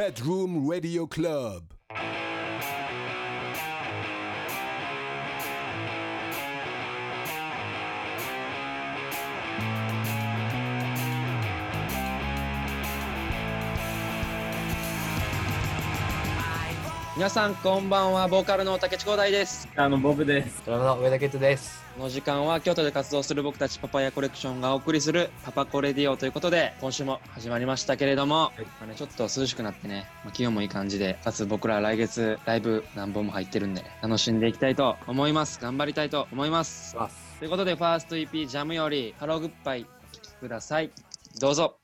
Bedroom Radio Club. 皆さんこんばんはボーカルの竹地光大です。あの、ボブです。ドラムの上田健人です。この時間は京都で活動する僕たちパパヤコレクションがお送りするパパコレディオということで今週も始まりましたけれども、い。まあね、ちょっと涼しくなってね、まあ、気温もいい感じでかつ僕ら来月ライブ何本も入ってるんで楽しんでいきたいと思います。頑張りたいと思います。ということでファースト EP ジャムよりハローグッバイお聴きください。どうぞ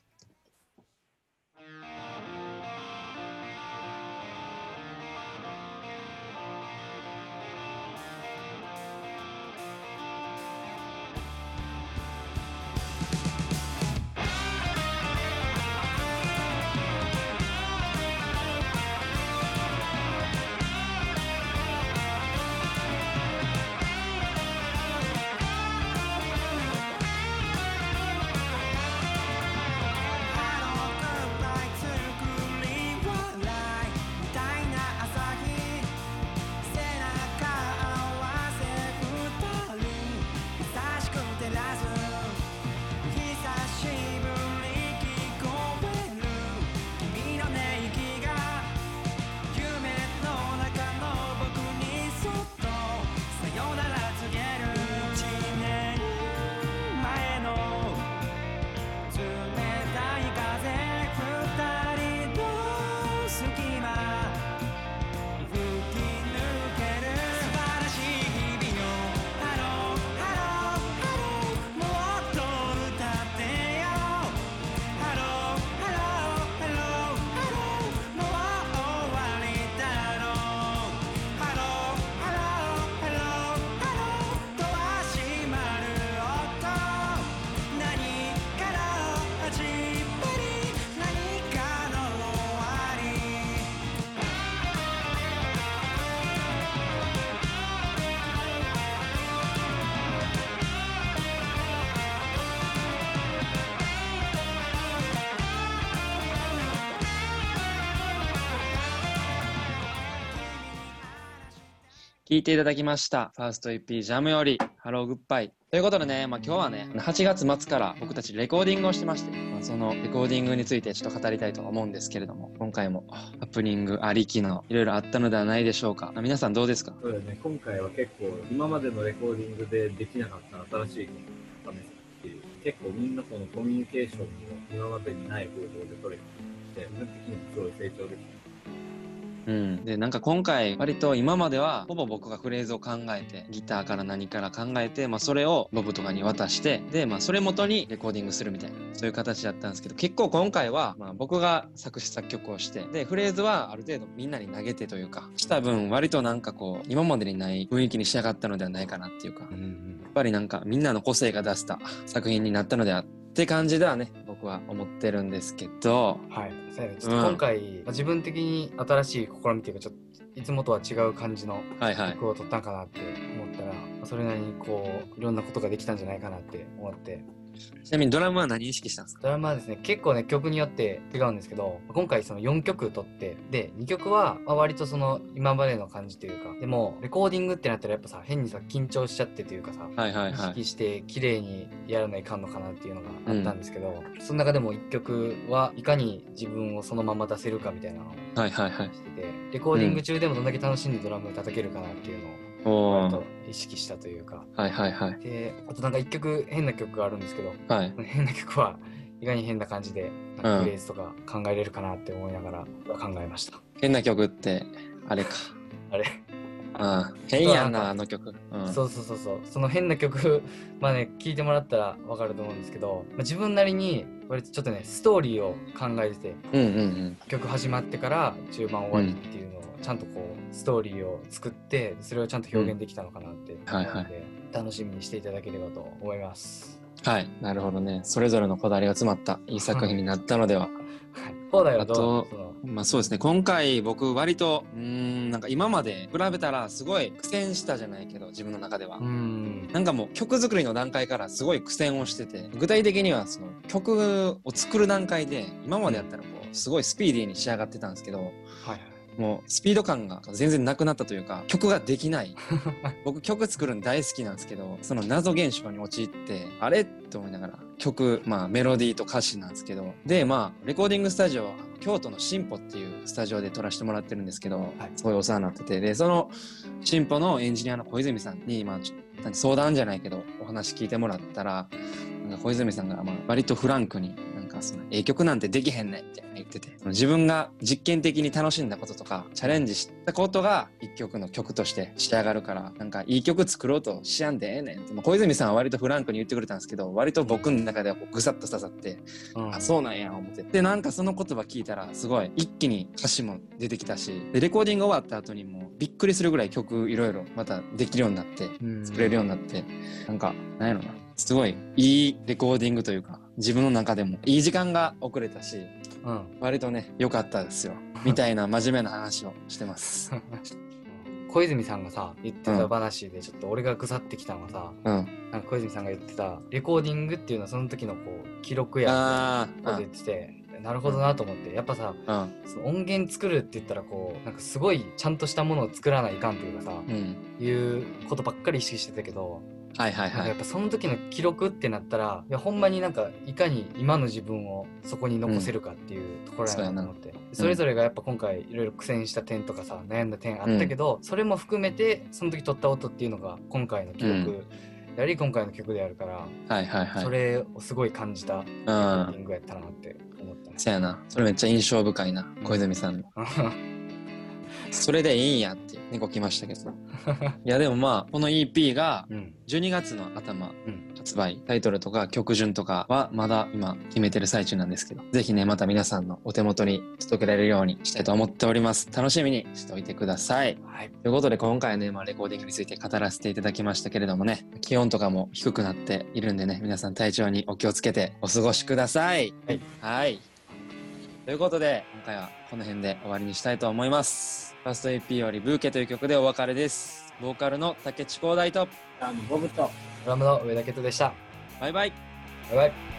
聴いていただきました。ファースト EP ジャムより、 Hello Goodbye。ということでね、まあ今日はね、8月末から僕たちレコーディングをしてまして、まあ、そのレコーディングについてちょっと語りたいと思うんですけれども、今回もハプニングありきのいろいろあったのではないでしょうか。ま皆さんどうですか？そうだね、今回は結構、今までのレコーディングでできなかった新しいことを試すっていう、結構みんなそのコミュニケーションも今までにない方法で取れて、自分的にもすごい成長できた。うん。で、なんか今回、割と今までは、ほぼ僕がフレーズを考えて、ギターから何から考えて、まあそれをボブとかに渡して、で、まあそれ元にレコーディングするみたいな、そういう形だったんですけど、結構今回は、まあ僕が作詞作曲をして、で、フレーズはある程度みんなに投げてというか、した分、割となんかこう、今までにない雰囲気に仕上がったのではないかなっていうか、やっぱりなんかみんなの個性が出した作品になったのではって感じではね、僕は思ってるんですけど、はい。ちょっと今回、まあ自分的に新しい試みっていうか、ちょっといつもとは違う感じのはいはい。曲を取ったんかなって思ったら、まあそれなりにこう、いろんなことができたんじゃないかなって思って。ちなみにドラムは何意識したんですか？ドラマはですね、結構ね、曲によって違うんですけど、今回その4曲取って、で、2曲は、まあ、割とその今までの感じというか、でも、レコーディングってなったらやっぱさ、変にさ、緊張しちゃってというかさ、意はいはいはい。識して綺麗にやらないかんのかなっていうのがあったんですけど、その中でも1曲はいかに自分をそのまま出せるかみたいなのをはいはいはい。してて、レコーディング中でもどんだけ楽しんでドラムを叩けるかなっていうのを割と意識したというか、はいはいはい。で、あとなんか1曲変な曲があるんですけど、はい。変な曲はいかに変な感じでなんかフレーズとか考えれるかなって思いながら考えました。変な曲って、あれか。あれ、ああ、変やんな、あの曲。うん。そうそうそうそうその変な曲まあね聞いてもらったらわかると思うんですけど、まあ、自分なりに割とちょっとねストーリーを考えててうんうんうん。曲始まってから中盤終わりっていうちゃんとこうストーリーを作ってそれをちゃんと表現できたのかなって思うので、はいは楽しみにしていただければと思います。はい。なるほどね。それぞれのこだわりが詰まったいい作品になったのでは。はい。放題はどう？あとまあそうですね。今回僕割と、うーん、なんか今まで比べたらすごい苦戦したじゃないけど、自分の中ではう。んなんかもう曲作りの段階からすごい苦戦をしてて、具体的にはその曲を作る段階で、今までやったらこう、すごいスピーディーに仕上がってたんですけど、はいはい。もうスピード感が全然なくなったというか、曲ができない。僕曲作るの大好きなんですけど、その謎現象に陥って、あれって思いながら、曲、まあメロディーと歌詞なんですけど、で、まあ、レコーディングスタジオは京都の進歩っていうスタジオで撮らせてもらってるんですけど、はいすごいお世話になってて、で、その進歩のエンジニアの小泉さんに、まあ、相談じゃないけど、お話聞いてもらったら、なんか小泉さんが、まあ、割とフランクに、かその、ええ曲なんてできへんねんみたいな言ってて、自分が実験的に楽しんだこととか、チャレンジしたことが一曲の曲として仕上がるから、なんかいい曲作ろうとしやんでええねんって、まあ、小泉さんは割とフランクに言ってくれたんですけど、割と僕の中ではこうぐさっと刺さって、うんあ、そうなんや、思って。で、なんかその言葉聞いたら、すごい、一気に歌詞も出てきたし、で、レコーディング終わった後にも、びっくりするぐらい曲いろいろまたできるようになって、うん作れるようになって、なんか、なんやろな。すごい、いいレコーディングというか、自分の中でも、いい時間が遅れたし、うん。割とね、良かったですよ。みたいな真面目な話をしてます。小泉さんがさ、言ってた話で、ちょっと俺がぐさってきたのはさ、うん。なんか小泉さんが言ってた、レコーディングっていうのはその時のこう、記録やあって言ってて、なるほどなと思って、やっぱさ、あ、その音源作るって言ったらこう、なんかすごいちゃんとしたものを作らないかんというかさ、うん。うん。いうことばっかり意識してたけど、はいはいはいやっ。ぱその時の記録ってなったらいやほんまになんかいかに今の自分をそこに残せるかっていうところやなと思って、それぞれがやっぱ今回いろいろ苦戦した点とかさ悩んだ点あったけど、それも含めてその時撮った音っていうのが今回の記録であり、今回の曲であるから、はいはいはい。それをすごい感じたレコーディングやったなって思ったね。そやな。それめっちゃ印象深いな。小泉さんの。それでいいんやって猫来ましたけど。いやでもまあ、この EP がうん12月の頭うん発売、タイトルとか曲順とかはまだ今決めてる最中なんですけど、ぜひね、また皆さんのお手元に届けられるようにしたいと思っております。楽しみにしておいてください。はいということで今回はね、まあ、レコーディングについて語らせていただきましたけれどもね、気温とかも低くなっているんでね、皆さん体調にお気をつけてお過ごしください。はい。はい。ということで、今回はこの辺で終わりにしたいと思います。ファースト EP よりブーケという曲でお別れです。ボーカルの竹地光大と、あのボブとドラムの上田健人でした。バイバイ。バイバイ。